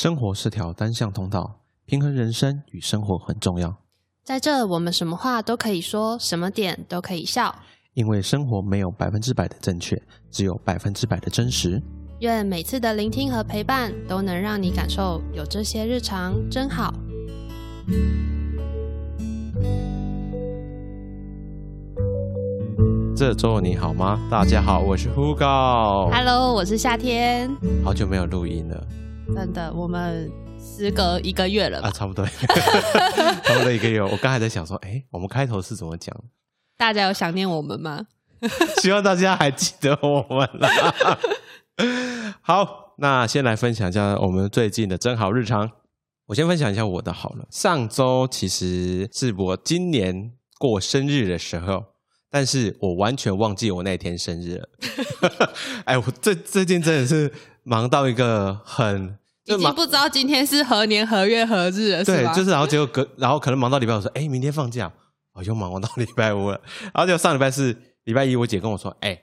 生活是条单向通道，平衡人生与生活很重要。在这，我们什么话都可以说，什么点都可以笑。因为生活没有百分之百的正确，只有百分之百的真实。愿每次的聆听和陪伴，都能让你感受有这些日常真好。这周你好吗？大家好，我是 Hugo。Hello，我是夏天。好久没有录音了真的，我们时隔一个月了吧？啊，差不多，差不多一个月。我刚才在想说，哎，我们开头是怎么讲？大家有想念我们吗？希望大家还记得我们啦。好，那先来分享一下我们最近的真好日常。我先分享一下我的好了。上周其实是我今年过生日的时候，但是我完全忘记我那天生日了。哎，我最最近真的是忙到一个很，已经不知道今天是何年何月何日了，对是，就是然后结果隔，然后可能忙到礼拜五说，哎，明天放假，我又忙到礼拜五了。然后就上礼拜四、礼拜一，我姐跟我说，哎，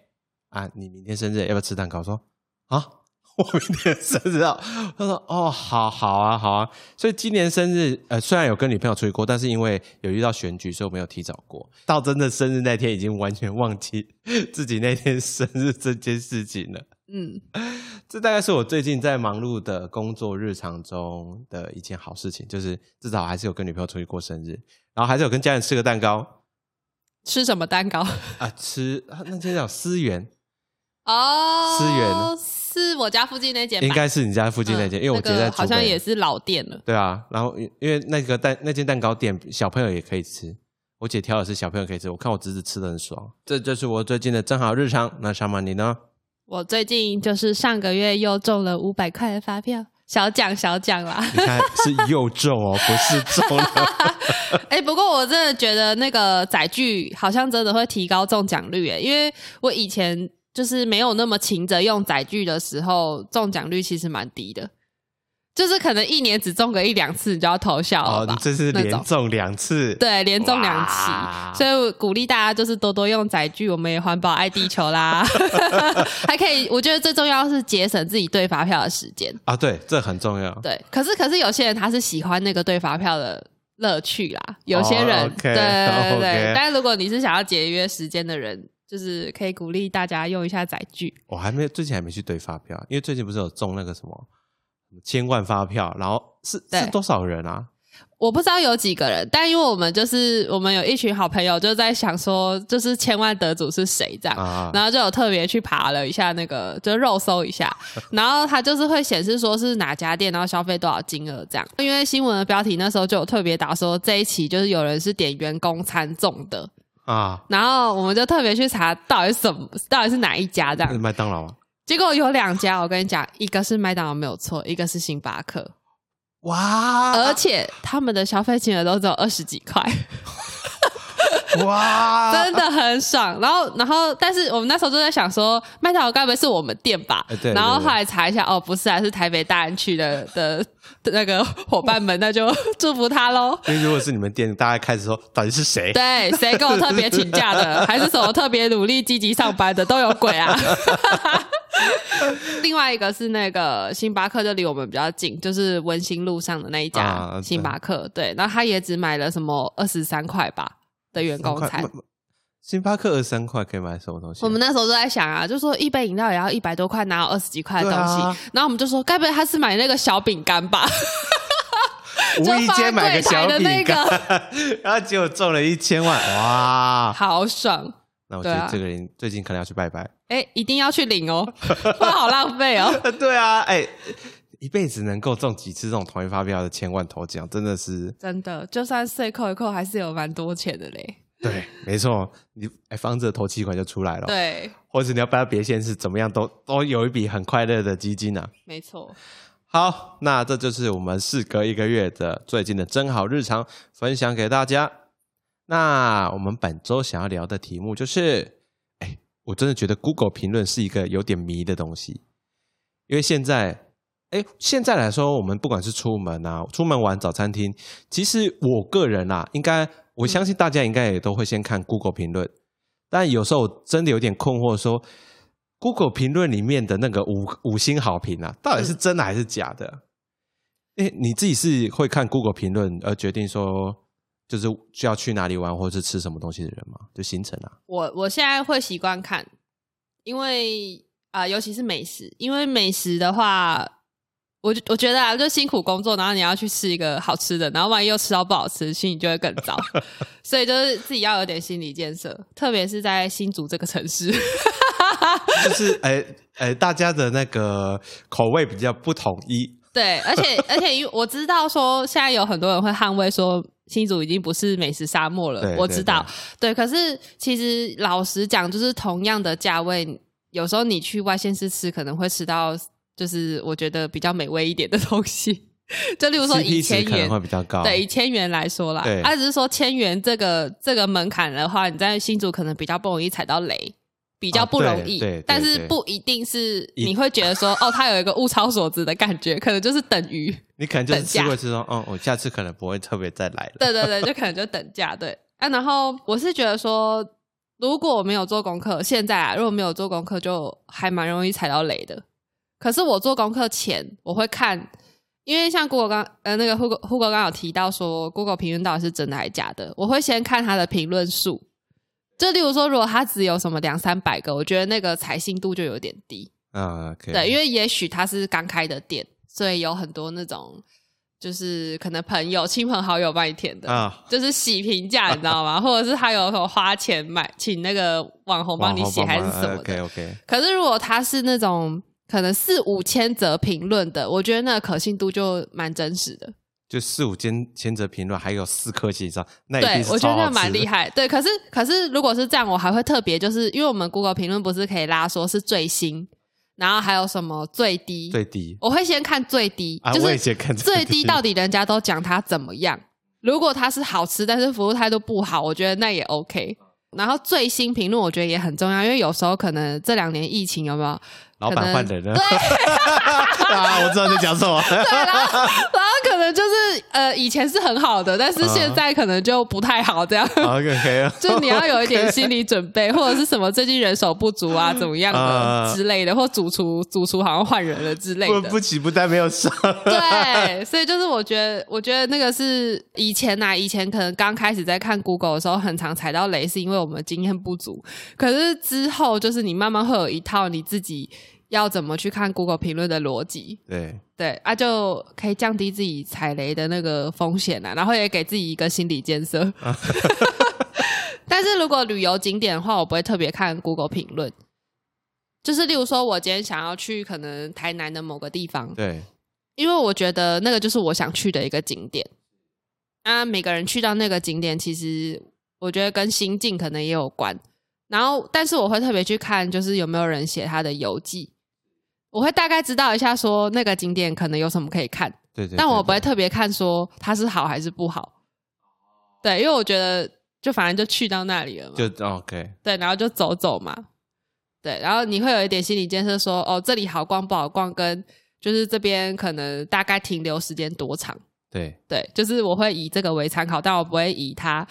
啊，你明天生日要不要吃蛋糕？我说啊，我明天生日啊。她说哦，好好啊，好啊。所以今年生日，呃，虽然有跟女朋友出去过，但是因为有遇到选举，所以我没有提早过。到真的生日那天，已经完全忘记自己那天生日这件事情了。嗯，这大概是我最近在忙碌的工作日常中的一件好事情，就是至少还是有跟女朋友出去过生日，然后还是有跟家人吃个蛋糕吃什么蛋糕？啊，吃啊那天叫思源，哦，思源是我家附近那间吧，应该是你家附近那间，嗯因为我觉得那个好像也是老店了。对啊，然后因因为那个蛋那间蛋糕店小朋友也可以吃，我姐挑的是小朋友可以吃，我看我侄子吃的很爽，这就是我最近的正好日常。那小马你呢？我最近就是上个月又中了五百块的发票，小奖小奖啦。你看是又中哦，不是中了。哎、不过我真的觉得那个载具好像真的会提高中奖率诶，因为我以前就是没有那么勤着用载具的时候，中奖率其实蛮低的，就是可能一年只中个一两次，你就要偷笑了哦，吧？你这是连中两次，对，连中两哇期，所以我鼓励大家就是多多用载具，我们也环保爱地球啦，还可以，我觉得最重要是节省自己对发票的时间。啊，对，这很重要。对，可是可是有些人他是喜欢那个对发票的乐趣啦，有些人、对对 对但是如果你是想要节约时间的人，就是可以鼓励大家用一下载具。我还没最近还没去对发票，因为最近不是有中那个什么千万发票，然后是是多少人啊？我不知道有几个人，但因为我们就是我们有一群好朋友，就在想说，就是千万得主是谁这样。啊，然后就有特别去爬了一下那个，就肉搜一下，然后它就是会显示说是哪家店，然后消费多少金额这样。因为新闻的标题那时候就有特别打说这一期就是有人是点员工餐中的，啊，然后我们就特别去查到底是什么，到底是哪一家这样。麦当劳啊，结果有两家，我跟你讲，一个是麦当劳没有错，一个是星巴克，哇，而且他们的消费金额都只有二十几块。哇，真的很爽。然后，然后，但是我们那时候就在想说，麦当劳该不会是我们店吧？哎对然后后来查一下，哦，不是啊，是台北大安区的 的的那个伙伴们，那就祝福他喽。因为如果是你们店，大家开始说到底是谁？对，谁跟我特别请假的，还是什么特别努力积极上班的，都有鬼啊。另外一个是那个星巴克，就离我们比较近，就是文心路上的那一家星巴克。对，然后他也只买了什么二十三块吧的员工餐。星巴克二三块可以买什么东西？我们那时候都在想啊，就说一杯饮料也要一百多块，哪有二十几块的东西？啊然后我们就说，该不会他是买那个小饼干吧？无意间买个小饼干，然后结果中了一千万，哇！好爽！那我觉得这个人最近可能要去拜拜。哎，一定要去领哦，不然好浪费哦。对啊，哎，一辈子能够中几次这种同一发票的千万头奖，真的是真的，就算税扣一扣，还是有蛮多钱的嘞。对，没错。你哎，房子的头期款就出来了，，对，或者你要搬到别县市，怎么样都都有一笔很快乐的基金啊。没错。好，那这就是我们事隔一个月的最近的真好日常分享给大家。那我们本周想要聊的题目就是，哎，我真的觉得 Google 评论是一个有点迷的东西，因为现在，哎，现在来说，我们不管是出门啊，出门玩早餐厅，其实我个人啊，应该我相信大家应该也都会先看 Google 评论，但有时候真的有点困惑说。Google 评论里面的那个五五星好评啊，到底是真的还是假的？哎，你自己是会看 Google 评论而决定说就是需要去哪里玩或者是吃什么东西的人吗？就行程啊？我我现在会习惯看，因为啊、尤其是美食，因为美食的话，我我觉得啊，就辛苦工作，然后你要去吃一个好吃的，然后万一又吃到不好吃，心里就会更糟。所以就是自己要有点心理建设，特别是在新竹这个城市。就 是哎哎，大家的那个口味比较不统一，对，而且而且，因为我知道说现在有很多人会捍卫说新竹已经不是美食沙漠了，对对我知道，对。可是其实老实讲，就是同样的价位，有时候你去外县市吃，可能会吃到就是我觉得比较美味一点的东西。就例如说能千元会比较高。对，以千元来说啦，对啊，只是说千元这个这个门槛的话，你在新竹可能比较不容易踩到雷，比较不容易，对对但是不一定是你会觉得说，哦，它有一个物超所值的感觉，可能就是等于，你可能就是等价吃过吃说，嗯，我下次可能不会特别再来了。对对对，就可能就等价，对啊。然后我是觉得说，如果我没有做功课，现在啊，如果没有做功课，就还蛮容易踩到雷的。可是我做功课前，我会看，因为像 Google 刚呃那个 Google Google 刚有提到说，Google 评论到底是真的还是假的，我会先看它的评论数。就例如说，如果它只有什么两三百个，我觉得那个采信度就有点低。啊。对，因为也许它是刚开的店，所以有很多那种就是可能朋友、亲朋好友帮你填的，啊，就是洗评价，你知道吗？或者是他有什么花钱买请那个网红帮你写还是什么的。？OK OK，可是如果他是那种可能四五千则评论的，我觉得那个可信度就蛮真实的。就四五千千则评论，还有四颗星以上，那对，我觉得蛮厉害。对，可是可是如果是这样，我还会特别就是因为我们 Google 评论不是可以拉说是最新，然后还有什么最低，最低我会先看最低，啊，就是我也先看最低到底人家都讲它怎么样。如果它是好吃，但是服务态度不好，我觉得那也 OK。然后最新评论我觉得也很重要，因为有时候可能这两年疫情有没有？老板换人了，啊，我知道你在讲什么，对，然后然后可能就是呃，以前是很好的，但是现在可能就不太好，这样。OK 就你要有一点心理准备，或者是什么最近人手不足啊，怎么样的啊之类的，或主厨主厨好像换人了之类的。不不起不但没有上，对，所以就是我觉得，我觉得那个是以前呐、以前可能刚开始在看 Google 的时候，很常踩到雷，是因为我们经验不足。可是之后，就是你慢慢会有一套你自己要怎么去看 Google 评论的逻辑，对，对啊，就可以降低自己踩雷的那个风险啊，然后也给自己一个心理建设。但是如果旅游景点的话，我不会特别看 Google 评论。就是例如说，我今天想要去可能台南的某个地方，对，因为我觉得那个就是我想去的一个景点。啊，每个人去到那个景点，其实我觉得跟心境可能也有关。然后，但是我会特别去看，就是有没有人写他的游记，我会大概知道一下，说那个景点可能有什么可以看，对对，但我不会特别看说它是好还是不好。对，因为我觉得就反正就去到那里了嘛，就 OK，对，然后就走走嘛，对，然后你会有一点心理建设说，哦，这里好逛不好逛，跟就是这边可能大概停留时间多长，对，对，就是我会以这个为参考，但我不会以它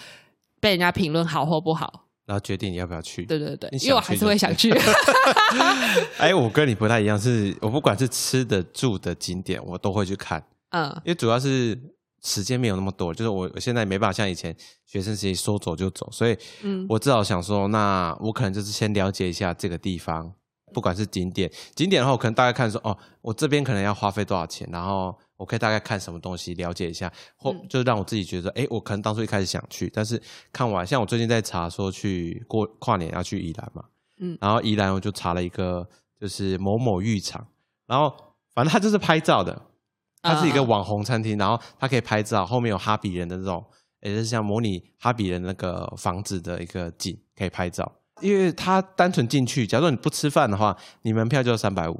被人家评论好或不好，然后决定你要不要去。对对对，因为我还是会想去 哎，我跟你不太一样，是我不管是吃的、住的景点，我都会去看，嗯因为主要是时间没有那么多，就是我我现在没办法像以前学生时期说走就走，所以嗯我至少想说，那我可能就是先了解一下这个地方，不管是景点，景点的话，我可能大概看说，哦，我这边可能要花费多少钱，然后我可以大概看什么东西，了解一下，或嗯。就让我自己觉得，哎、我可能当初一开始想去，但是看完，像我最近在查说去过跨年要去宜兰嘛，嗯。然后宜兰我就查了一个就是某某浴场，然后反正它就是拍照的，它是一个网红餐厅，然后它可以拍照，后面有哈比人的这种，也就是像模拟哈比人那个房子的一个景可以拍照。因为它单纯进去，假如你不吃饭的话，你门票就三百五，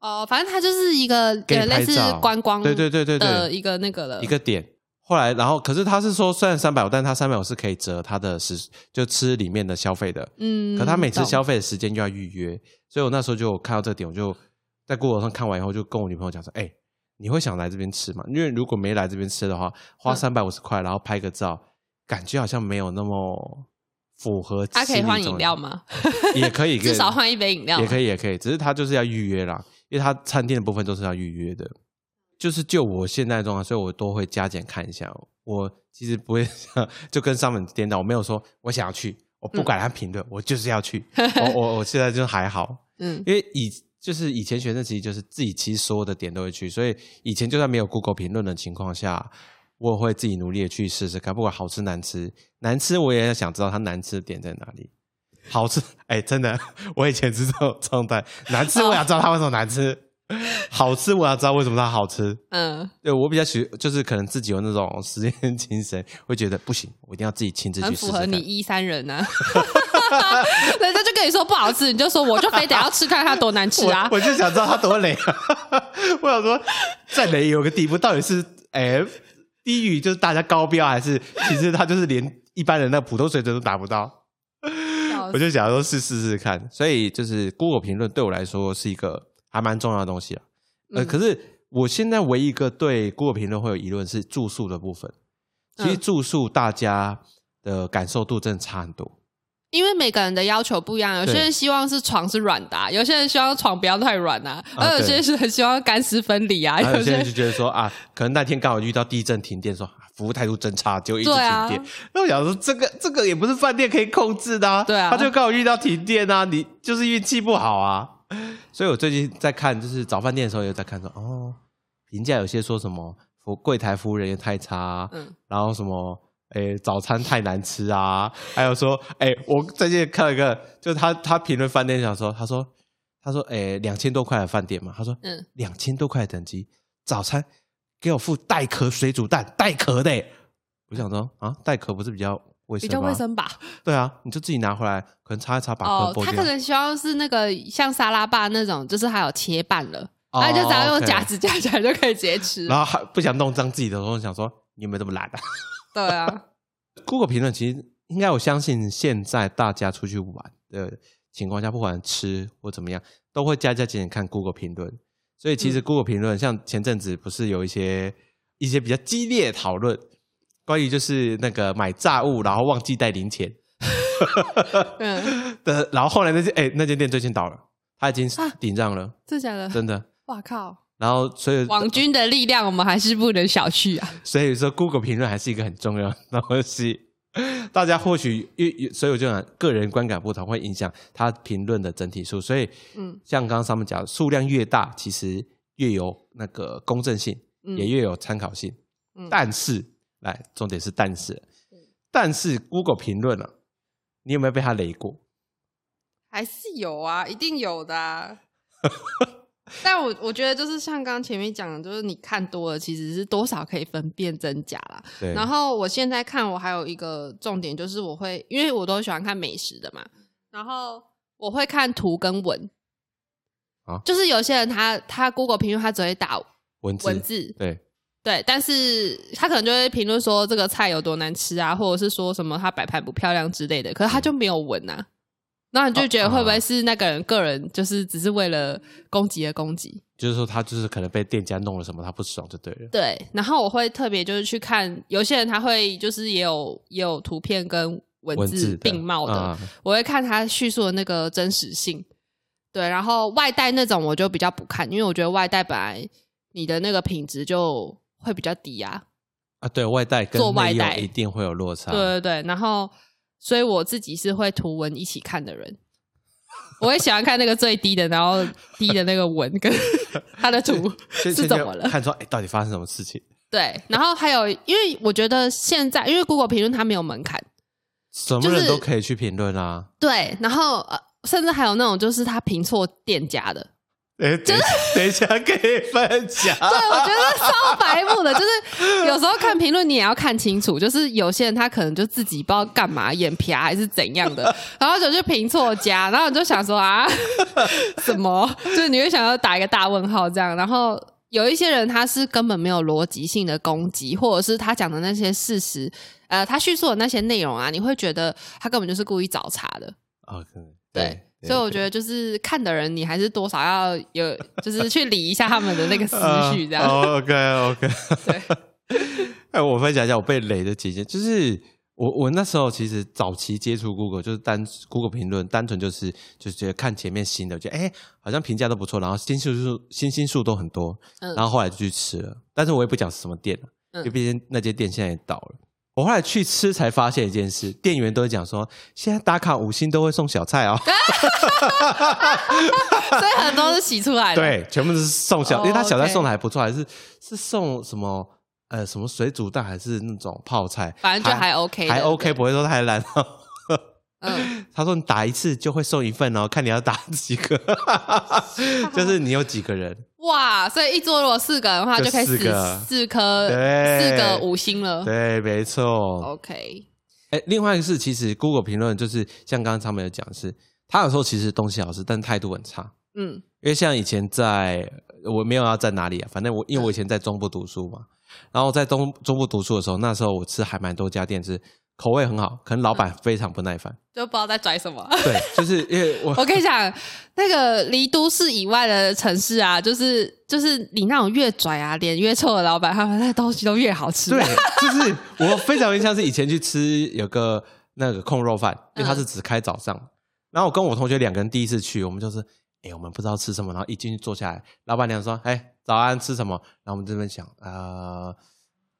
哦，反正它就是一个给类似观光对对对对对，的一个那个了，一个点。后来，然后可是他是说，虽然三百五，但他三百五是可以折他的时就吃里面的消费的，嗯，可他每次消费的时间就要预约，所以我那时候就看到这点，我就在 Google 上看完以后，就跟我女朋友讲说：“哎、你会想来这边吃吗？因为如果没来这边吃的话，花嗯三百五十块，然后拍个照，感觉好像没有那么符合。”他可以换饮料？吗？也可以，至少换一杯饮料，也可以。以也可以，只是他就是要预约啦，因为他餐厅的部分都是要预约的。就是就我现在的状况，所以我都会加减看一下。我其实不会 像就跟上面颠倒，我没有说我想要去，我不管他评论，我就是要去。我我我现在就还好，嗯因为以就是以前学生其实就是自己其实所有的点都会去，所以以前就算没有 Google 评论的情况下，我也会自己努力的去试试看，不管好吃难吃，难吃我也想知道它难吃的点在哪里。好吃，哎、真的，我以前是这种状态，难吃我想知道它为什么难吃，好吃我要知道为什么它好吃。嗯，对我比较喜，就是可能自己有那种实验精神，会觉得不行，我一定要自己亲自去很符合。你一三人呢、啊。人家就跟你说不好吃，你就说我就非得要吃看它多难吃啊我。我就想知道它多雷啊！我想说，再雷有个地步，到底是哎、低于就是大家高标，还是其实它就是连一般人的普通水准都达不到？我就想说试试试看，所以就是 Google 评论对我来说是一个还蛮重要的东西啊。呃，嗯可是我现在唯一一个对 Google 评论会有疑论是住宿的部分。其实嗯住宿大家的感受度真的差很多。因为每个人的要求不一样，有些人希望是床是软的、啊，有些人希望床不要太软啊，啊而有些人是很希望干湿分离啊，有些人就觉得说啊，可能那天刚好遇到地震停电，说啊服务态度真差，就一直停电。那我想说，这个这个也不是饭店可以控制的啊。对啊他就刚好遇到停电啊，你就是运气不好啊。所以我最近在看，就是找饭店的时候也在看说，哦，评价有些说什么服柜台服务人员太差啊、嗯然后什么。诶，早餐太难吃啊！还有说，哎，我最近看了一个，就是他他评论饭店，想说，他说，他说，哎，两千多块的饭店嘛，他说，嗯，两千多块的等级，早餐给我附带壳水煮蛋，带壳的欸。我想说啊，带壳不是比较卫生吗？比较卫生吧。对啊，你就自己拿回来，可能擦一擦，把壳哦，剥掉。他可能希望是那个像沙拉吧那种，就是还有切半了，哦那、就只要用夹子夹起来就可以直接吃。然后还不想弄脏自己的时候，想说你有没有这么懒啊对啊，？Google 评论其实应该我相信，现在大家出去玩的情况下，不管吃或怎么样，都会加加减减看 Google 评论。所以其实嗯 Google 评论，像前阵子不是有一些一些比较激烈的讨论，关于就是那个买炸物然后忘记带零钱嗯，的，然后后来那间哎、那间店最近倒了，他已经啊顶账了，真的假的？真的。哇靠！然后所以网军的力量我们还是不能小觑啊。所以说 Google 评论还是一个很重要的东西。大家或许所以我就讲个人观感不同，会影响他评论的整体数。所以，嗯像刚刚上面讲，数量越大，其实越有那个公正性，嗯也越有参考性。嗯但是，来，重点是但是，但是 Google 评论啊，你有没有被他雷过？还是有啊，一定有的、啊。但我我觉得就是像刚刚前面讲的，就是你看多了，其实是多少可以分辨真假啦。对，然后我现在看，我还有一个重点就是，我会因为我都喜欢看美食的嘛，然后我会看图跟文。啊就是有些人他他 Google 评论他只会打文字，文字，对，对，但是他可能就会评论说这个菜有多难吃啊，或者是说什么他摆盘不漂亮之类的，可是他就没有文啊。那你就觉得会不会是那个人个人就是只是为了攻击而攻击？就是说他就是可能被店家弄了什么，他不爽就对了。对，然后我会特别就是去看，有些人他会就是也有也有图片跟文字并茂的，嗯我会看他叙述的那个真实性。对，然后外带那种我就比较不看，因为我觉得外带本来你的那个品质就会比较低啊。啊，对外带跟做外带内用一定会有落差。对对对，然后所以我自己是会图文一起看的人，我也喜欢看那个最低的，然后低的那个文跟 他的图是怎么了。看出，哎，到底发生什么事情？对，然后还有，因为我觉得现在，因为 Google 评论它没有门槛，什么人都可以去评论啊。对，然后呃，甚至还有那种就是他评错店家的，哎，等等一下可以分享。对，我觉得超白目的，就是有时候看评论你也要看清楚，就是有些人他可能就自己不知道干嘛眼皮啊还是怎样的，然后就去评错家，然后你就想说啊什么，就是你会想要打一个大问号这样，然后。有一些人他是根本没有逻辑性的攻击，或者是他讲的那些事实，呃，他叙述的那些内容啊，你会觉得他根本就是故意找茬的。啊，可能对，所以我觉得就是看的人，你还是多少要有，就是去理一下他们的那个思绪，这样。OK OK。对，哎，我分享一下我被雷的几件，就是我我那时候其实早期接触 Google 就是单 Google 评论，单纯就是就是觉得看前面新的，觉得哎好像评价都不错，然后星数数星星数都很多，嗯然后后来就去吃了，但是我也不讲是什么店了，嗯因为毕竟那间店现在也倒了。我后来去吃才发现一件事，店员都会讲说，现在打卡五星都会送小菜哦，所以很多是洗出来的。，对，全部都是送小，哦因为他小菜送的还不错，还是是送什么呃什么水煮蛋，还是那种泡菜，反正就还 OK 还 OK，不会说太烂哦。嗯，他说你打一次就会送一份哦，看你要打 几个，就是你有几个人，哇，所以一桌如果四个人的话，就就可以四个四颗对四个五星了。对，没错。OK，哎，另外一个是，其实 Google 评论就是像刚刚他们有讲是，他有时候其实东西好吃，但态度很差。嗯因为像以前在，我没有要在哪里啊，反正我因为我以前在中部读书嘛，然后在中中部读书的时候，那时候我吃还蛮多家店是口味很好，可能老板非常不耐烦。就不知道在拽什么。对，就是因为 我我跟你讲，那个离都市以外的城市啊，就是就是你那种越拽啊、脸越臭的老板，他们那东西都越好吃。对，就是我非常印象是以前去吃有个那个控肉饭，因为它嗯是只开早上，然后我跟我同学两个人第一次去，我们就是。哎，我们不知道吃什么，然后一进去坐下来，老板娘说：“哎，早安，吃什么？”然后我们这边想，呃，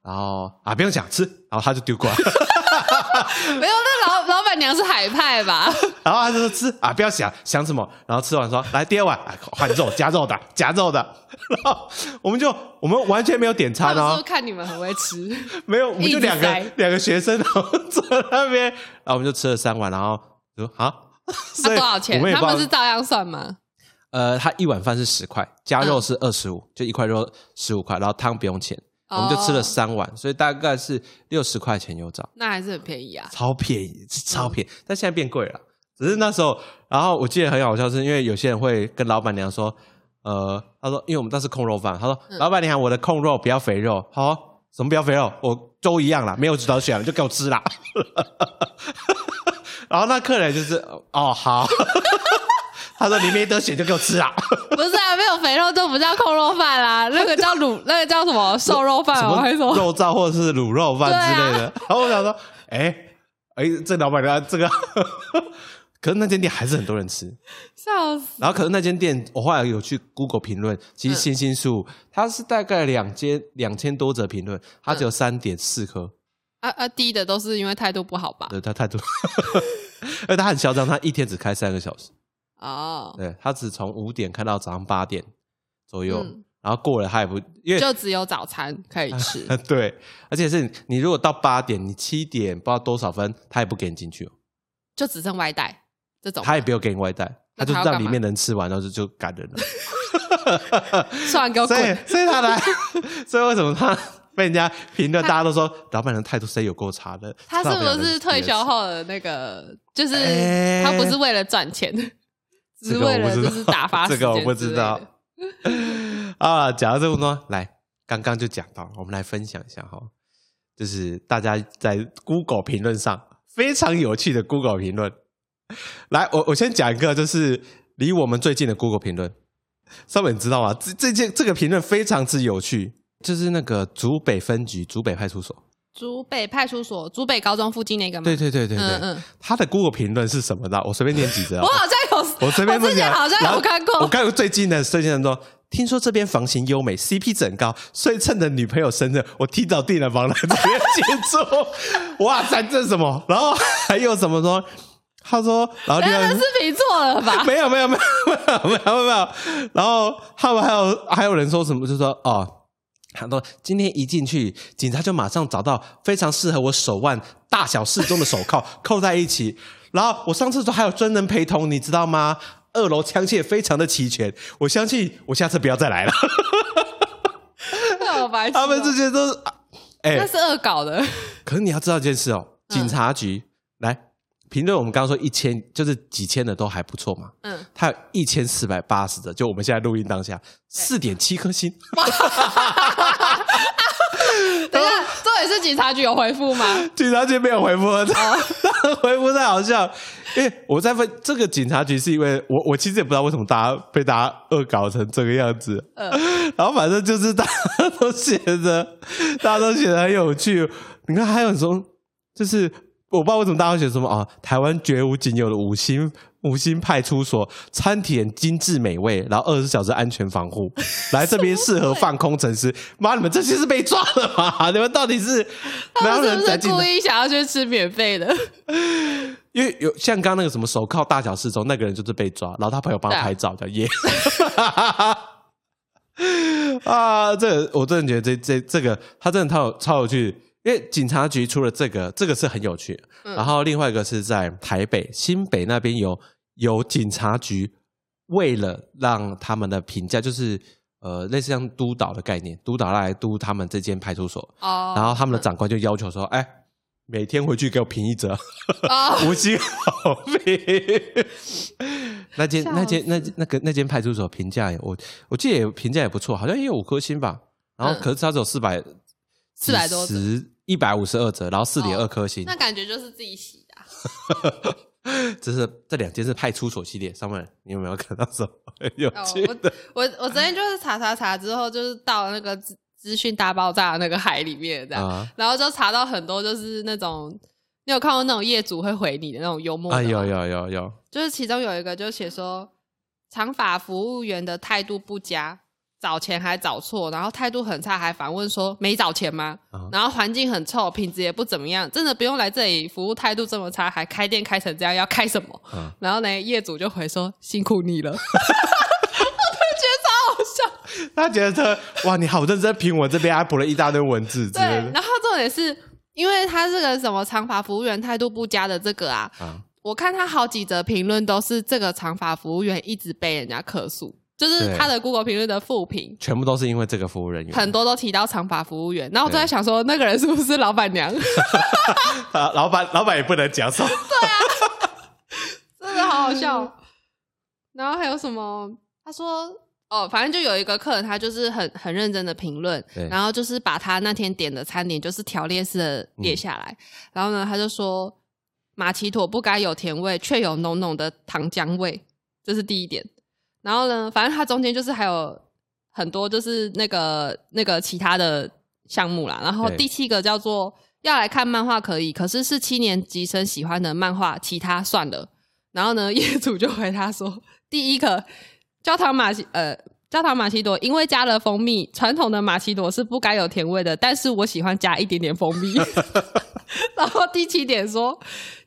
然后啊，不用讲，吃，然后他就丢过来，没有，那老老板娘是海派吧？然后他就说吃啊，不要想想什么，然后吃完说来第二碗，啊换肉加肉的加肉的，然后我们就我们完全没有点餐哦看你们很会吃，没有，我们就两个两个学生，然后坐在那边，然后我们就吃了三碗，然后就啊，他所以多少钱？他们是照样算吗？呃，他一碗饭是十块，加肉嗯是二十五，就一块肉十五块，然后汤不用钱，我们就吃了哦三碗，所以大概是六十块钱有找。那还是很便宜啊。超便宜，是超嗯便宜，但现在变贵了。只是那时候，然后我记得很好笑，是因为有些人会跟老板娘说，呃，他说，因为我们当时控肉饭，他说，嗯老板娘，我的控肉不要肥肉，好、什么不要肥肉，我都一样啦，没有指导选，就给我吃啦。然后那客人就是，哦，好，他说你没得选就给我吃啊，不是啊，没有肥肉就不叫扣肉饭啦，那个叫卤，那个叫什么瘦肉饭哦，什么还是什么？肉燥或者是卤肉饭之类的。对然后我想说，哎哎，这老板娘这个，可是那间店还是很多人吃。笑死！然后可是那间店，我后来有去 Google 评论，其实星星数、它是大概两间两千多则评论，它只有三点四颗，啊啊，低的都是因为态度不好吧？对，他态度，而且他很嚣张，他一天只开三个小时，哦，对，他只从五点看到早上八点左右，嗯然后过了他也不，因为就只有早餐可以吃。对，而且是你如果到八点，你七点不知道多少分，他也不给你进去哦，就只剩外带这种，他也不用给你外带，他就那他要干嘛让里面人吃完，然后就就赶人了。吃完给我所以滚！所以他来，所以为什么他 被人家评论，大家都说老板的态度是有够差的。他是不是退休？后的那个？就是哎他不是为了赚钱，只这是为了个我不知道就是打发时间这个我不知道。啊，讲到这么多，来，刚刚就讲到了，我们来分享一下哈，就是大家在 Google 评论上非常有趣的 Google 评论。来，我我先讲一个，就是离我们最近的 Google 评论。上面你知道吗？这这件这个评论非常之有趣，就是那个竹北分局竹北派出所。竹北派出所、竹北高中附近那个吗？对对对对对，嗯嗯他的 Google 评论是什么呢？我随便念几则哦 我。好像有，我随便我之前讲好像有看过我看过最近的最近的说，听说这边房型优美，CP 值很高，所以趁着女朋友生日，我提早订了房来这边进驻。哇塞，这是什么？然后还有什么说？他说，然后另外那个视频错了吧？没有没有没有没有没有没有，然后他们还有还有人说什么，就说哦。他说：“今天一进去，警察就马上找到非常适合我手腕大小适中的手铐，扣在一起。然后我上厕所还有专人陪同，你知道吗？二楼枪械非常的齐全。我相信我下次不要再来了。那我白痴哦他们这些都是，哎、那是恶搞的，可是你要知道一件事哦，警察局、来评论，我们刚刚说一千，就是几千的都还不错嘛。嗯，他有一千四百八十的，就我们现在录音当下四点七颗星。等一下，这也是警察局有回复吗？警察局没有回复，他回复太好笑。因为我在问这个警察局，是因为我我其实也不知道为什么大家被大家恶搞成这个样子。嗯然后反正就是大家都写的，大家都写的很有趣。你看还有说，就是我不知道为什么大家会写什么啊，台湾绝无仅有的五星五星派出所，餐点精致美味，然后二十四小时安全防护，来这边适合放空城市。妈，你们这些是被抓了吗？你们到底是哪有人在？故意想要去吃免费的？因为有像刚刚那个什么手铐大小适中，那个人就是被抓，然后他朋友帮他拍照的耶。啊，这我真的觉得这这这个他真的超有超有趣，因为警察局出了这个，这个是很有趣然后另外一个是在台北新北那边有有警察局，为了让他们的评价就是呃类似像督导的概念，督导来督他们这间派出所，哦，然后他们的长官就要求说，哎。每天回去给我评一则，哦，五星好评。那间那间那那个那间派出所评价，我我记得也评价也不错，好像也有五颗星吧。然后嗯可是它只有四百400多折十一百五十二折，然后四点二颗星。那感觉就是自己洗的啊。这是这两件是派出所系列，上面你有没有看到什么很 有哦趣的？我我昨天就是查查查之后，就是到了那个资资讯大爆炸的那个海里面这样，啊然后就查到很多就是那种。你有看过那种业主会回你的那种幽默的啊，吗有有有有，就是其中有一个就写说，长发服务员的态度不佳，找钱还找错，然后态度很差，还反问说没找钱吗？啊然后环境很臭，品质也不怎么样，真的不用来这里，服务态度这么差，还开店开成这样，要开什么？嗯然后呢，业主就回说辛苦你了，我突然觉得超好笑。他觉得哇，你好认真评我这边，还补了一大堆文字之对，然后重点是因为他这个什么长发服务员态度不佳的这个啊，啊。我看他好几则评论都是这个长发服务员一直被人家客诉，就是他的 Google 评论的负评。全部都是因为这个服务人员，很多都提到长发服务员，然后我就在想说，那个人是不是老板娘？啊，老板老板也不能讲什么。真的好好笑。然后还有什么？他说哦，反正就有一个客人，他就是很很认真的评论，然后就是把他那天点的餐点就是条列式的列下来，然后呢，他就说马奇朵不该有甜味，却有浓浓的糖浆味，这是第一点。然后呢，反正它中间就是还有很多就是那个那个其他的项目啦。然后第七个叫做要来看漫画可以，可是是七年级生喜欢的漫画，其他算了。然后呢，业主就回他说，第一个焦糖玛奇呃。焦糖玛奇朵因为加了蜂蜜，传统的玛奇朵是不该有甜味的，但是我喜欢加一点点蜂蜜。然后第七点说，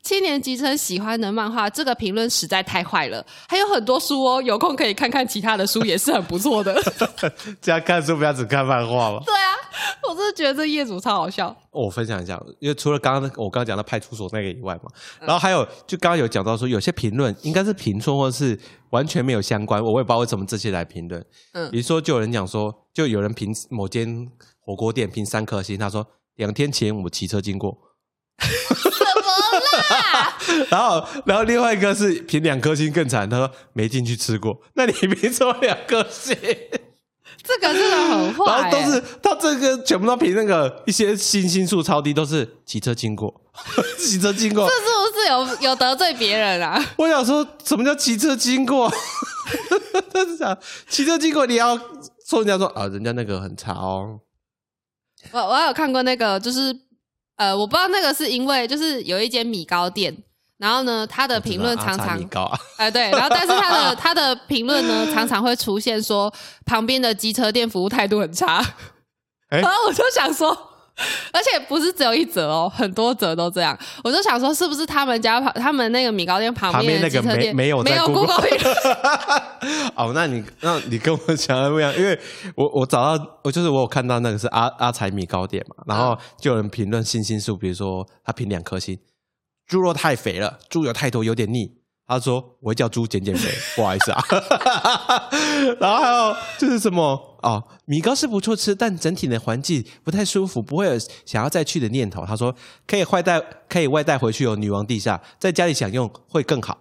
七年级生喜欢的漫画，这个评论实在太坏了。还有很多书哦，有空可以看看其他的书，也是很不错的。这样看书不要只看漫画嘛。对啊，我真的觉得这业主超好笑。我分享一下，因为除了刚刚我刚刚讲到派出所那个以外嘛，嗯然后还有就刚刚有讲到说，有些评论应该是评错或者是完全没有相关，我也不知道为什么这些来评论。嗯比如说，就有人讲说，就有人评某间火锅店评三颗星，他说两天前我骑车经过，怎么啦？然后然后另外一个是评两颗星更惨，他说没进去吃过，那你凭什么两颗星？这个真的很然坏、欸，后都是他这个全部都凭那个一些星星数超低，都是骑车经过，骑车经过这。是不是有有得罪别人啊？我想说，什么叫骑车经过？他是想骑车经过，你要说人家说啊，人家那个很差哦。我我有看过那个，就是呃，我不知道那个是因为就是有一间米糕店，然后呢，他的评论常常哎、对，然后但是他的 他的评论呢，常常会出现说旁边的机车店服务态度很差，欸 然后我就想说，而且不是只有一折哦，很多折都这样，我就想说，是不是他们家旁他们那个米糕店旁旁边那个没没有在没有 Google 评论？哦，那你那你跟我想的不一样，因为我我找到我就是我有看到那个是阿阿财米糕店嘛，然后就有人评论星星数，比如说他评两颗星，猪肉太肥了，猪油太多有点腻。他说我会叫猪减减肥，不好意思啊。然后还有就是什么哦，米糕是不错吃，但整体的环境不太舒服，不会有想要再去的念头。他说可以外带，可以外带回去哦，女王陛下，在家里享用会更好。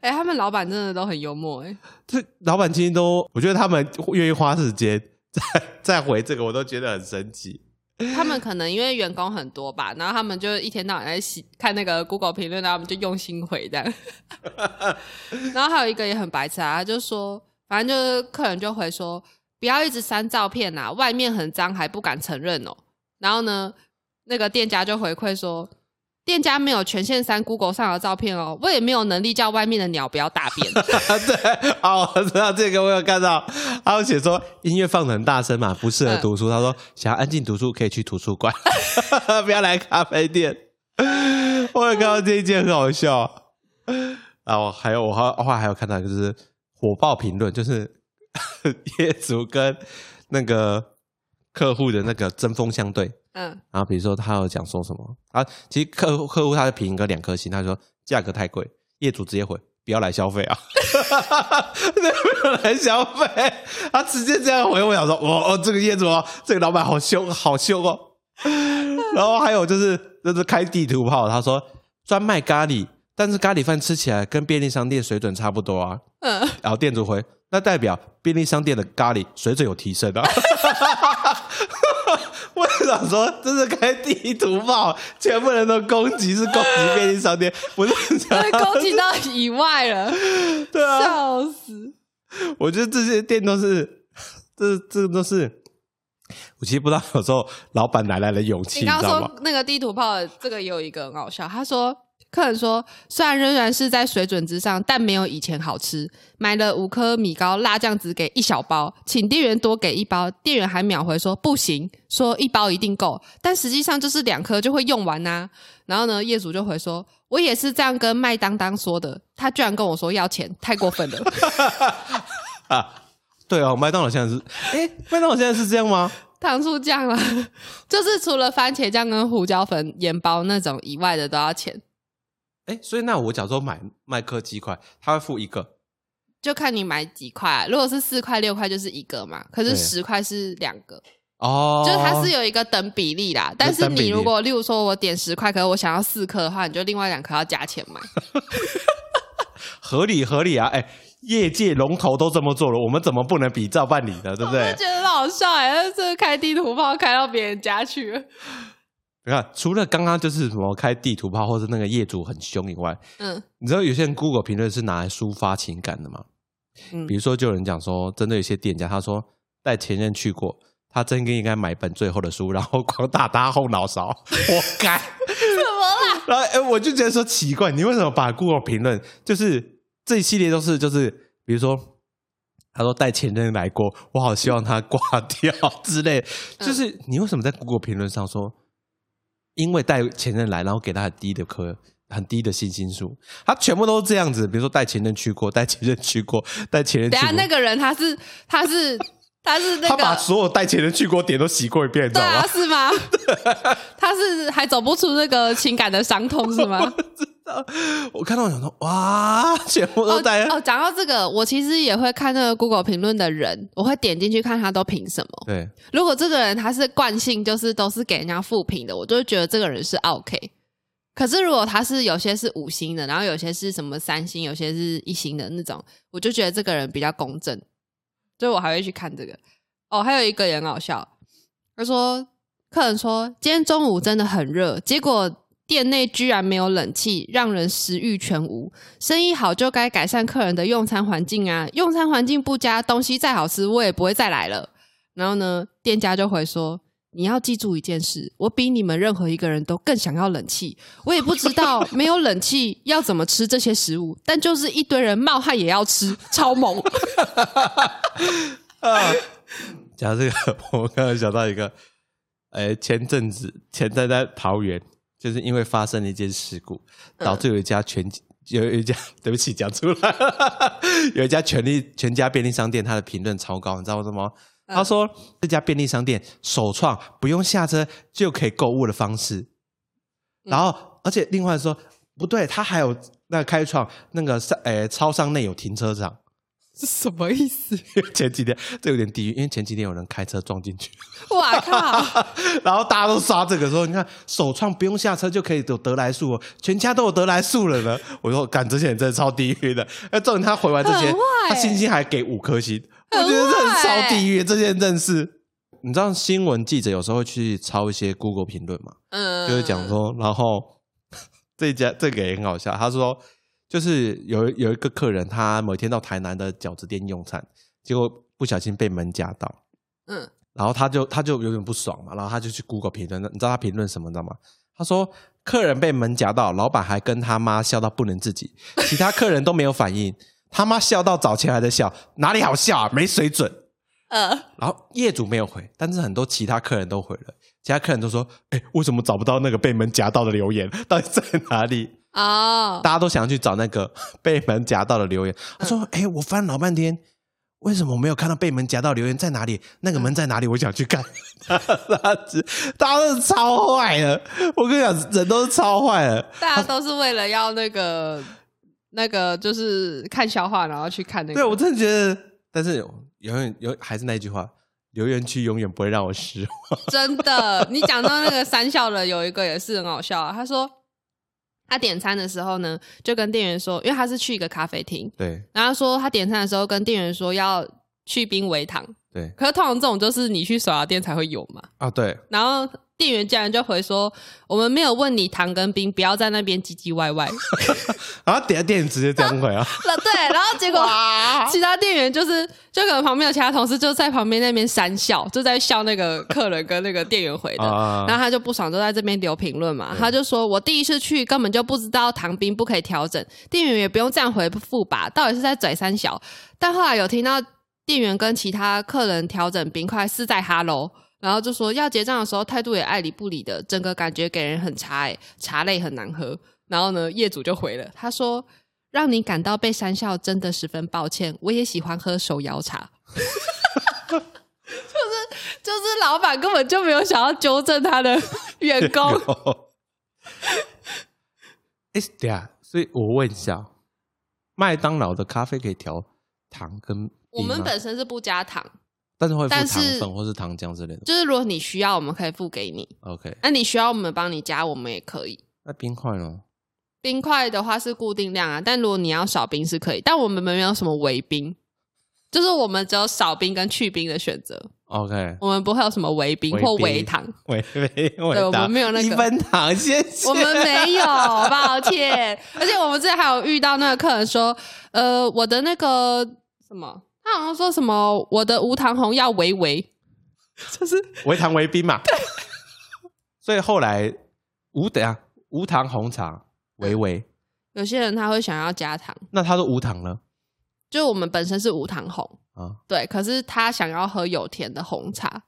哎、他们老板真的都很幽默哎、这老板今天都，我觉得他们愿意花时间再再回这个，我都觉得很神奇。他们可能因为员工很多吧，然后他们就一天到晚在洗看那个 Google 评论，然后他们就用心回这样。然后还有一个也很白痴啊，他就说，反正就是客人就回说，不要一直删照片啊，外面很脏还不敢承认哦。然后呢，那个店家就回馈说，店家没有权限删 Google 上的照片哦，我也没有能力叫外面的鸟不要大便。对，哦，我知道这个，我有看到，他有写说音乐放的很大声嘛，不适合读书。他说想要安静读书，可以去图书馆，不要来咖啡店。我有看到这一件很好笑。然后还有我后后来还有看到就是火爆评论，就是 业主跟那个客户的那个针锋相对。嗯，然后比如说他有讲说什么啊？其实客户客户他就评个两颗星，他说价格太贵，业主直接回不要来消费啊，不要来消费，他直接这样回我，想说哦哦，这个业主哦，这个老板好凶，好凶哦。然后还有就是就是开地图炮，他说专卖咖喱，但是咖喱饭吃起来跟便利商店水准差不多啊。嗯，然后店主回，那代表便利商店的咖喱水准有提升啊。我想说，这是开地图炮，全部人都攻击，是攻击便利商店，不是被 攻击到以外了，对啊，笑死！我觉得这些店都是，这这都是，我其实不知道有时候老板哪来的勇气，你知道吗刚说？那个地图炮，这个也有一个很好笑。他说，客人说，虽然仍然是在水准之上，但没有以前好吃。买了五颗米糕，辣酱只给一小包，请店员多给一包，店员还秒回说不行，说一包一定够，但实际上就是两颗就会用完呐、然后呢，业主就回说，我也是这样跟麦当当说的，他居然跟我说要钱，太过分了。啊，对哦，麦当劳现在是，哎，麦当劳现在是这样吗？糖醋酱啊，就是除了番茄酱跟胡椒粉、盐包那种以外的都要钱。哎，所以那我假如说买麦克鸡块，他会付一个，就看你买几块、啊，如果是四块六块就是一个嘛，可是十块是两个，哦，就是它是有一个等比例啦。但是你如果例如说我点十块，可是我想要四颗的话，你就另外两颗要加钱买。合理合理啊！哎，业界龙头都这么做了，我们怎么不能比照办理呢？对不对？觉得很好笑哎、欸，这个开地图炮开到别人家去了。你看，除了刚刚就是什么开地图炮，或者那个业主很凶以外，嗯你知道有些人 Google 评论是拿来抒发情感的吗？嗯比如说，就有人讲说，针对有些店家，他说带前任去过，他真应该买一本最后的书，然后狂打他后脑勺，活该。什么啦？然后，哎、我就觉得说奇怪，你为什么把 Google 评论就是这一系列都是就是，比如说他说带前任来过，我好希望他挂掉 之类，嗯就是你为什么在 Google 评论上说，因为带前任来，然后给他很低的科。很低的信心数，他全部都是这样子。比如说带前任去过，带前任去过，带前任去过。等一下那个人他是他是他是那他把。所有带前任去过点都洗过一遍，你知道吗？是吗？他是还走不出那个情感的伤痛是吗？我看到我想说，哇，全部都带。哦，讲到这个，我其实也会看那个 Google 评论的人，我会点进去看他都评什么。对，如果这个人他是惯性，就是都是给人家负评的，我就会觉得这个人是 OK。可是如果他是有些是五星的，然后有些是什么三星，有些是一星的那种，我就觉得这个人比较公正，所以我还会去看这个。哦，还有一个也很好笑，他说客人说今天中午真的很热，结果店内居然没有冷气，让人食欲全无。生意好就该改善客人的用餐环境啊，用餐环境不佳，东西再好吃我也不会再来了。然后呢，店家就回说：“你要记住一件事，我比你们任何一个人都更想要冷气。我也不知道 没有冷气要怎么吃这些食物，但就是一堆人冒汗也要吃，超猛。啊，讲到这个，我刚刚想到一个，哎，前阵子前阵在桃园，就是因为发生了一件事故，嗯导致有一家全有一家，对不起，讲出来了，有一家全利全家便利商店，它的评论超高，你知道为什么？嗯他说这家便利商店首创不用下车就可以购物的方式，然后而且另外说不对，他还有那个开创那个商诶超商内有停车场。是什么意思？前几天这有点地狱，因为前几天有人开车撞进去，哇靠！然后大家都刷这个说，你看首创不用下车就可以有得来速哦，全家都有得来速了呢。我说，干这些人真的超地狱的。那重点他回完这些他星星还给五颗星，我很觉得这很超地狱。这些人真是，你知道新闻记者有时候会去抄一些 Google 评论嘛，嗯，就是讲说，然后 这一家这个也很好笑，他说就是有有一个客人，他某天到台南的饺子店用餐，结果不小心被门夹到，嗯然后他就他就有点不爽嘛，然后他就去 Google 评论，你知道他评论什么你知道吗？他说客人被门夹到，老板还跟他妈笑到不能自己，其他客人都没有反应，他妈笑到早前还在笑，哪里好笑啊？没水准。呃，然后业主没有回，但是很多其他客人都回了，其他客人都说：“哎，为什么找不到那个被门夹到的留言？到底在哪里？”哦，大家都想要去找那个 被门夹到的留言。他说：“哎，我翻老半天，为什么我没有看到被门夹到留言在哪里？那个门在哪里？我想去看。”大家都是超坏的，我跟你讲，人都是超坏的。大家都是为了要那个那个，就是看笑话，然后去看那个。对我真的觉得，但是永远有还是那句话，留言区永远不会让我失望。真的，你讲到那个三笑的，有一个也是很好笑啊。他说他点餐的时候呢，就跟店员说，因为他是去一个咖啡厅，对。然后说他点餐的时候跟店员说要去冰维糖，对可是通常这种就是你去手摇店才会有嘛。啊，对，然后店员竟然就回说，我们没有问你糖跟冰，不要在那边唧唧歪歪。然后点的店员直接这样回啊，那 对，然后结果其他店员就是，就可能旁边有其他同事就在旁边那边讪笑，就在笑那个客人跟那个店员回的，啊然后他就不爽，就在这边留评论嘛，他就说我第一次去根本就不知道糖冰不可以调整，店员也不用这样回复吧，到底是在嘴三小。但后来有听到店员跟其他客人调整冰块是在哈喽。然后就说要结账的时候态度也爱理不理的，整个感觉给人很差哎，茶类很难喝。然后呢，业主就回了，他说让你感到被讪笑，真的十分抱歉。我也喜欢喝手摇茶，就是就是老板根本就没有想要纠正他的员工。哎，对啊，所以我问一下，麦当劳的咖啡可以调糖跟我们本身是不加糖，但是会附但糖是粉或是糖浆之类的。就是如果你需要，我们可以付给你。OK，那你需要我们帮你加，我们也可以。那冰块呢？冰块的话是固定量啊，但如果你要少冰是可以，但我们没有什么微冰，就是我们只有少冰跟去冰的选择，OK，我们不会有什么微冰或微糖。微微微对我们没有那个一分糖，谢谢。我们没有，抱歉。而且我们之前还有遇到那个客人说，呃，我的那个什么，他好像说什么，我的无糖红要维维，就是维糖维冰嘛。对 所以后来无等下无糖红茶维维，有些人他会想要加糖，那他说无糖呢就我们本身是无糖红，啊？对，可是他想要喝有甜的红茶，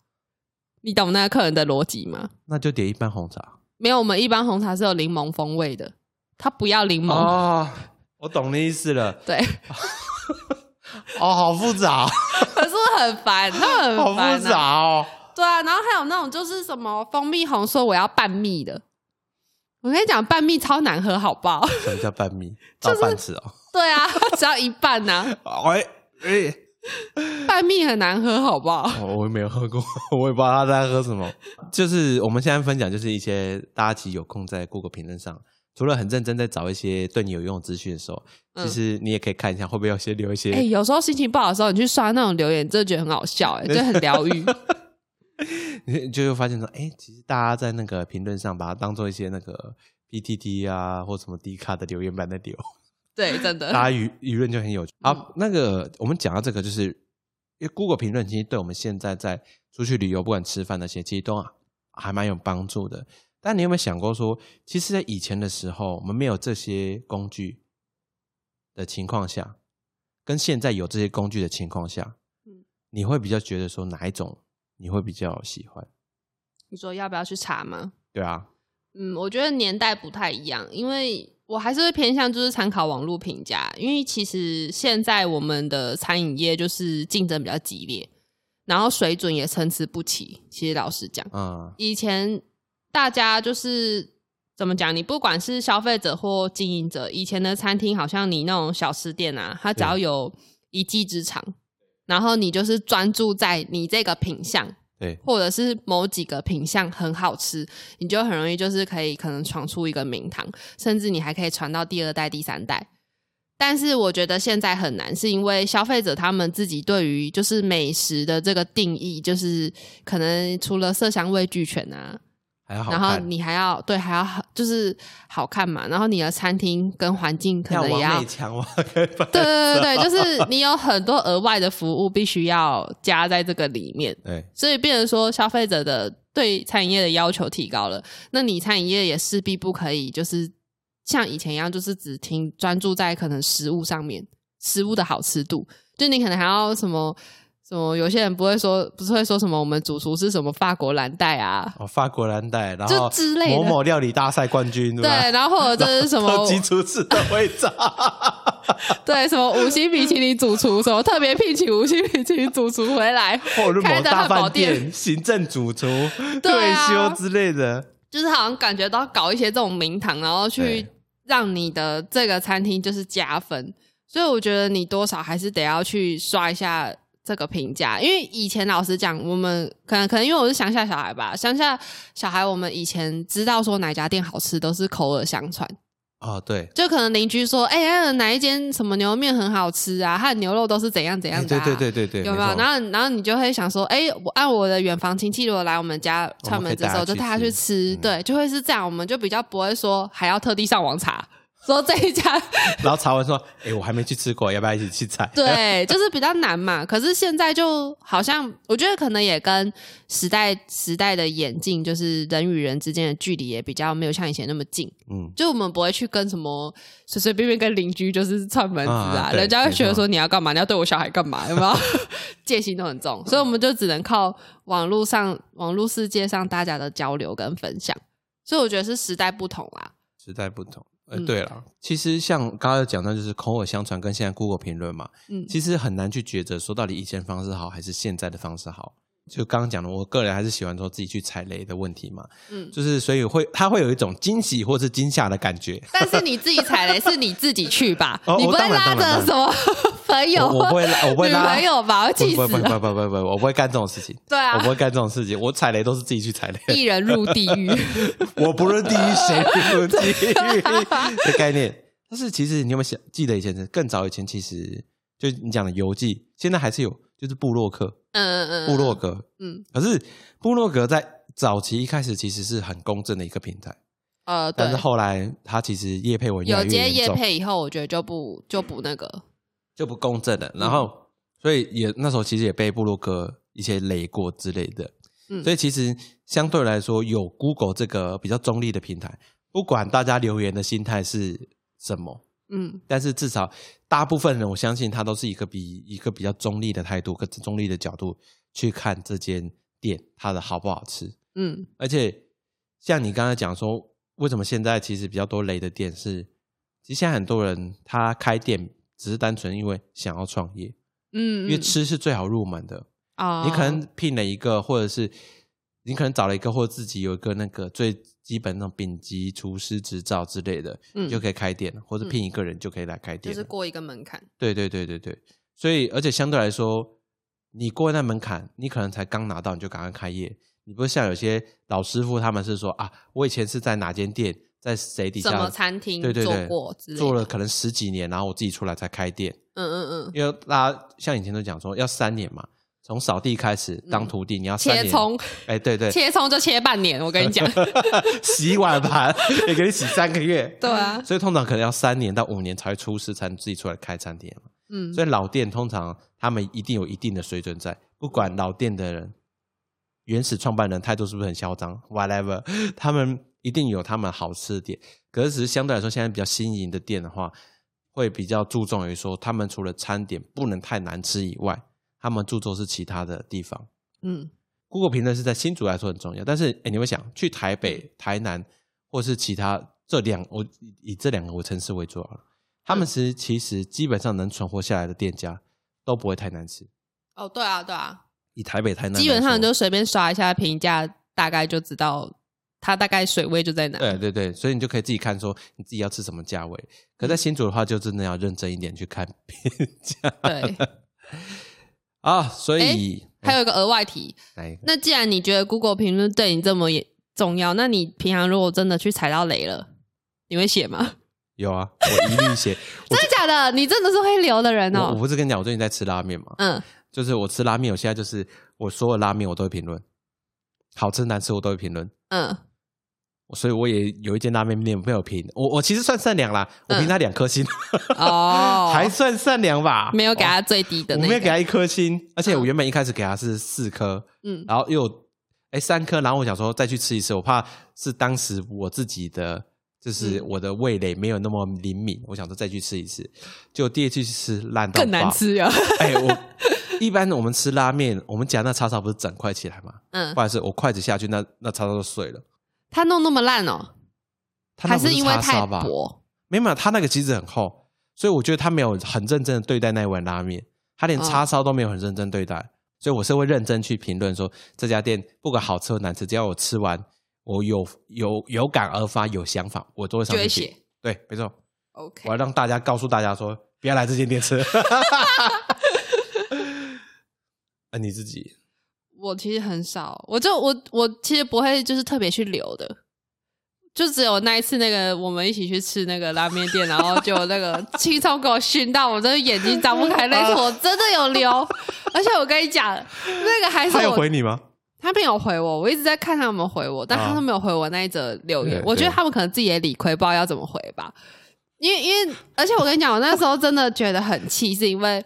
你懂那个客人的逻辑吗？那就点一般红茶。没有，我们一般红茶是有柠檬风味的，他不要柠檬，哦，我懂你意思了。对，哦，好复杂哦，可是很烦，他们好很烦、复杂啊。哦。对啊，然后还有那种就是什么蜂蜜红，说我要半蜜的。我跟你讲，半蜜超难喝，好不好？什么叫半蜜？就是倒半次哦。对啊，只要一半呐、喂，哎，半蜜很难喝，好不好？我我也没有喝过，我也不知道他在喝什么。就是我们现在分享，就是一些大家其实有空在 Google 评论上，除了很认真在找一些对你有用的资讯的时候，嗯其实你也可以看一下会不会有些留一些。哎、有时候心情不好的时候，你去刷那种留言，真的觉得很好笑、哎，就很疗愈。你就会发现说，哎、其实大家在那个评论上把它当做一些那个 PTT 啊或什么 D 卡的留言板在留，对，真的。大家舆舆论就很有趣。嗯好，那个我们讲到这个，就是因为 Google 评论其实对我们现在在出去旅游，不管吃饭那些，其实都还蛮有帮助的。但你有没有想过说，其实，在以前的时候，我们没有这些工具的情况下，跟现在有这些工具的情况下，嗯你会比较觉得说哪一种你会比较喜欢？你说要不要去查吗？对啊，嗯，我觉得年代不太一样，因为我还是会偏向就是参考网络评价，因为其实现在我们的餐饮业就是竞争比较激烈，然后水准也参差不齐。其实老实讲，嗯，以前大家就是怎么讲？你不管是消费者或经营者，以前的餐厅好像你那种小吃店啊，它只要有一技之长，然后你就是专注在你这个品相，对，或者是某几个品相很好吃，你就很容易就是可以可能闯出一个名堂，甚至你还可以传到第二代、第三代。但是我觉得现在很难，是因为消费者他们自己对于就是美食的这个定义，就是可能除了色香味俱全啊，还要好然后，你还要对还要好就是好看嘛，然后你的餐厅跟环境可能也要对对对对，就是你有很多额外的服务必须要加在这个里面，对。所以变成说消费者的对餐饮业的要求提高了，那你餐饮业也势必不可以就是像以前一样，就是只听专注在可能食物上面，食物的好吃度，就你可能还要什么。什么？有些人不会说，不是会说什么？我们主厨是什么法国蓝带啊？哦，法国蓝带，然就后之类的某某料理大赛冠军，对，吧？然后或者这是什么特？级厨师的徽章，对，什么五星米其林主厨，什么特别聘请五星米其林主厨回来，或者某大饭店行政主厨 退休之类的，就是好像感觉到搞一些这种名堂，然后去对让你的这个餐厅就是加分。所以我觉得你多少还是得要去刷一下这个评价，因为以前老实讲，我们可能可能因为我是乡下小孩吧，乡下小孩我们以前知道说哪家店好吃都是口耳相传，哦，对，就可能邻居说，哎、那个哪一间什么牛肉面很好吃啊，它的牛肉都是怎样怎样的、哎对啊，对对对对，有没有？错。然后，然后你就会想说，哎、我按我的远房亲戚如果来我们家串门子的时候，就带他去吃，吃嗯。对，就会是这样，我们就比较不会说还要特地上网查，说这一家，然后查完说，哎，我还没去吃过，要不要一起去采？对，就是比较难嘛。可是现在就好像，我觉得可能也跟时代时代的演进，就是人与人之间的距离也比较没有像以前那么近。嗯，就我们不会去跟什么随随便便跟邻居就是串门子啊，啊人家会觉得说你要干嘛，你要对我小孩干嘛，有没有？戒心都很重，所以我们就只能靠网络上、网络世界上大家的交流跟分享。所以我觉得是时代不同啦。时代不同。对了，其实像刚刚讲到，就是口耳相传跟现在 Google 评论嘛，嗯，其实很难去抉择说到底以前方式好还是现在的方式好。就刚刚讲的，我个人还是喜欢说自己去踩雷的问题嘛，嗯就是所以会他会有一种惊喜或是惊吓的感觉。但是你自己踩雷是你自己去吧，哦你不会拉着什么 朋友我我不会拉我不会拉朋友吧，我气死不不不不了。不不不，我不会干这种事情。对啊我不会干这种事情。我踩雷都是自己去踩雷，一人入地狱，我不论地狱谁入地狱的概念。但是其实你有没有想记得以前更早以前，其实就你讲的游记，现在还是有，就是布洛克、嗯嗯嗯，布洛格。嗯可是布洛格在早期一开始其实是很公正的一个平台，呃，对但是后来它其实叶配文有接业越严重，配以后，我觉得就不就不那个，就不公正了。嗯然后所以也那时候其实也被布洛格一些雷过之类的。嗯，所以其实相对来说，有 Google 这个比较中立的平台，不管大家留言的心态是什么，嗯但是至少大部分人，我相信他都是一个比一个比较中立的态度，跟中立的角度去看这间店它的好不好吃。嗯而且像你刚才讲说，为什么现在其实比较多雷的店是，其实现在很多人他开店只是单纯因为想要创业，嗯，因为吃是最好入门的。啊，你可能聘了一个，或者是你可能找了一个，或自己有一个那个最基本那种丙级厨师执照之类的，嗯你就可以开店，或者聘一个人就可以来开店了。就是过一个门槛，对对对对对，所以而且相对来说，你过那门槛，你可能才刚拿到你就赶快开业，你不是像有些老师傅他们是说啊，我以前是在哪间店，在谁底下什么餐厅做对对对过之类做了可能十几年，然后我自己出来才开店。嗯嗯嗯，因为大家像以前都讲说要三年嘛，从扫地开始当徒弟，你要。切葱，哎，对对，切葱就切半年，我跟你讲，洗碗盘也给你洗三个月。对啊，所以通常可能要三年到五年才会出师，才能自己出来开餐厅嘛。嗯，所以老店通常他们一定有一定的水准在，不管老店的人原始创办人态度是不是很嚣张，whatever，他们一定有他们好吃的店。可是只是相对来说，现在比较新颖的店的话，会比较注重于说，他们除了餐点不能太难吃以外，他们注重是其他的地方。嗯 Google 评论是在新竹来说很重要，但是哎，你会想去台北、台南或是其他这两，我以这两个城市为主好了，他们实其实基本上能存活下来的店家都不会太难吃。哦，对啊对啊，以台北、台南，基本上就随便刷一下评价，大概就知道它大概水位就在哪。对对对，所以你就可以自己看说你自己要吃什么价位。可在新竹的话，就真的要认真一点去看 评价。对，啊，所以还有一个额外题？那既然你觉得 Google 评论对你这么也重要，那你平常如果真的去踩到雷了，你会写吗？有啊，我一律写。真的假的？你真的是会留的人我我哦。不是跟你讲，我最近在吃拉面嘛，嗯，就是我吃拉面，我现在就是我所有拉面我都会评论，好吃难吃我都会评论。嗯所以我也有一间拉面店没有评，我我其实算善良啦，我评他两颗星，哦，还算善良吧，没有给他最低的那个，我没有给他一颗星，而且我原本一开始给他是四颗，嗯然后又哎三颗，然后我想说再去吃一次，我怕是当时我自己的就是嗯我的味蕾没有那么灵敏，我想说再去吃一次，就第二次去吃烂到更难。吃啊。哎，我 一般我们吃拉面，我们夹那叉烧不是整块起来吗？嗯或者是我筷子下去，那那叉烧就碎了。他弄那么烂哦，还是因为太叉烧吧？薄？没有他那个其实很厚，所以我觉得他没有很认真的对待那一碗拉面，他连哦叉烧都没有很认真对待，所以我是会认真去评论说这家店不管好吃或难吃，只要我吃完，我有有有感而发，有想法，我都会上去评写。对，没错，OK，我要让大家告诉大家说，不要来这间店吃。啊，你自己我其实很少，我就我我其实不会就是特别去留的，就只有那一次那个我们一起去吃那个拉面店，然后就那个 青葱给我熏到我真的眼睛张不开那一次，我真的有留，而且我跟你讲，那个还是他有回你吗？他没有回我，我一直在看他有没有回我，但啊他都没有回我那一则留言。对我觉得他们可能自己也理亏，不知道要怎么回吧。因为因为，而且我跟你讲，我那时候真的觉得很气，是因为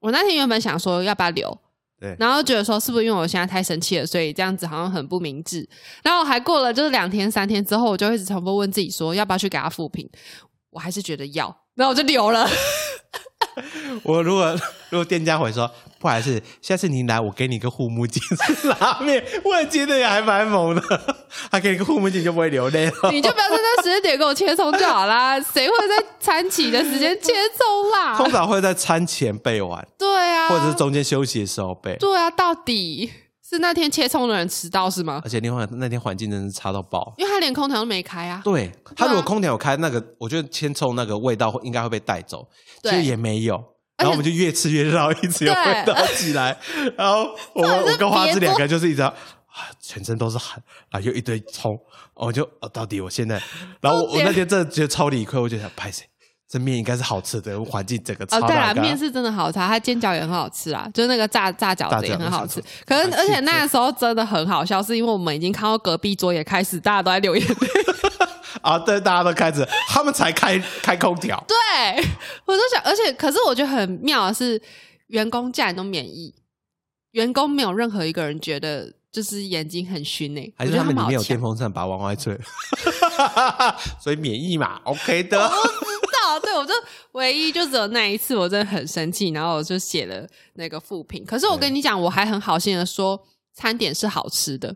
我那天原本想说要不要留，对然后觉得说是不是因为我现在太生气了，所以这样子好像很不明智。然后还过了就是两天三天之后，我就一直重复问自己说要不要去给他复评，我还是觉得要，然后我就留了。我如果如果店家回说不好意思，下次你来我给你个护目镜吃拉面，我觉得也还蛮猛的。他给你个护目镜就不会流泪了。你就不要在那时间点给我切葱就好啦，谁会在餐起的时间切葱啦？通常会在餐前备完，对啊，或者是中间休息的时候备。对啊，到底是那天切葱的人迟到是吗而？且另外那天环境真的是差到爆。因为他连空调都没开啊。对他如果空调有开，那个我觉得千臭那个味道会应该会被带走，其对实也没有。然后我们就越吃越热，一直有对味道起来。然后 我们我跟花枝两个就是一直啊，全身都是汗，然后又一堆葱，我就哦，到底我现在，然后我我那天真的觉得超理亏，我就想拍谁，这面应该是好吃的，环境整个超哦，对啦，面是真的好吃啊，它煎饺也很好吃啊，就是那个炸炸饺子也很好吃。可是啊而且那个时候真的很好笑，是因为我们已经看到隔壁桌也开始大家都在流眼泪。啊，对，大家都开始，他们才开开空调，对，我就想，而且可是我觉得很妙的是，员工竟然都免疫，员工没有任何一个人觉得就是眼睛很熏诶、还是他们里面有。电风扇把它往外吹，所以免疫嘛，OK 的。我不知道，对我就唯一就只有那一次，我真的很生气，然后我就写了那个负评。可是我跟你讲，我还很好心的说，餐点是好吃的。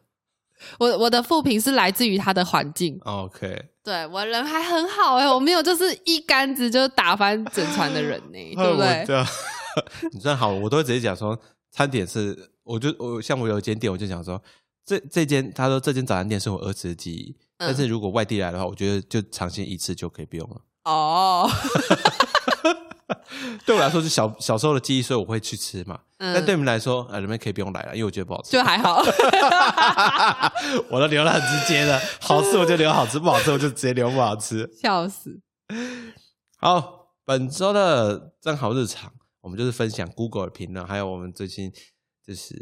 我我的负评是来自于他的环境，OK，对我人还很好哎、我没有就是一竿子就打翻整船的人呢、对不对？对？你算好，我都会直接讲说，餐点是，我就我像我有一间店，我就讲说，这这间他说这间早餐店是我儿子的记忆，嗯但是如果外地来的话，我觉得就尝鲜一次就可以不用了。哦，对我来说是小小时候的记忆，所以我会去吃嘛。嗯但对你们来说，呃，你们可以不用来了，因为我觉得不好吃。就还好。我都留了很直接的，好吃我就留好吃，不好吃我就直接留不好吃。笑死！好，本周的正好日常，我们就是分享 Google 的评论，还有我们最近就是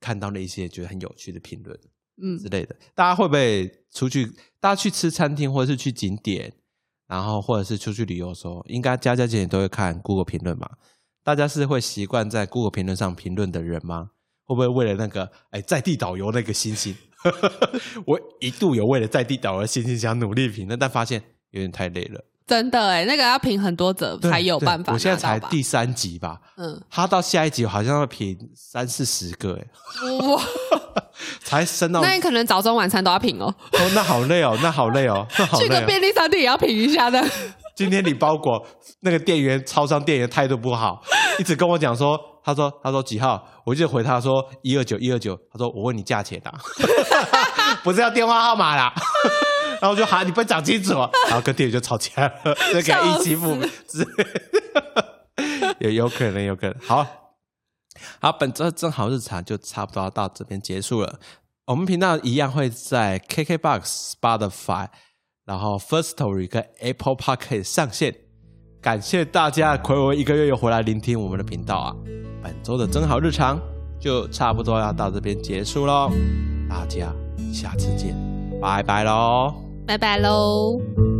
看到的一些觉得很有趣的评论嗯之类的。大家会不会出去？大家去吃餐厅，或者是去景点，然后或者是出去旅游的时候，应该家家姐姐都会看 Google 评论嘛？大家是会习惯在 Google 评论上评论的人吗？会不会为了那个哎在地导游那个星星，我一度有为了在地导游的星星想努力评论，但发现有点太累了。真的哎，那个要评很多则才有对办法我现在才第三集吧，嗯，他到下一集好像要评三四十个，哎，哇，才升到那你可能早中晚餐都要品哦，哦，那好累哦，那好累哦，那好去个。便利商店也要品一下的。今天你包裹，那个店员超商店员态度不好，一直跟我讲说，他说他说几号，我就回他说一二九一二九，他说我问你价钱啊，不是要电话号码啦。然后我就喊你不讲清楚，然后跟店员就吵架了，就给他一起付之类的，有有可能有可能。好，好，本周正好日常就差不多到这边结束了。我们频道一样会在 KKBox、Spotify，然后 First Story 跟 Apple Podcast 上线。感谢大家暌违一个月又回来聆听我们的频道啊！本周的真好日常就差不多要到这边结束喽，大家下次见，拜拜拜喽。拜拜喽。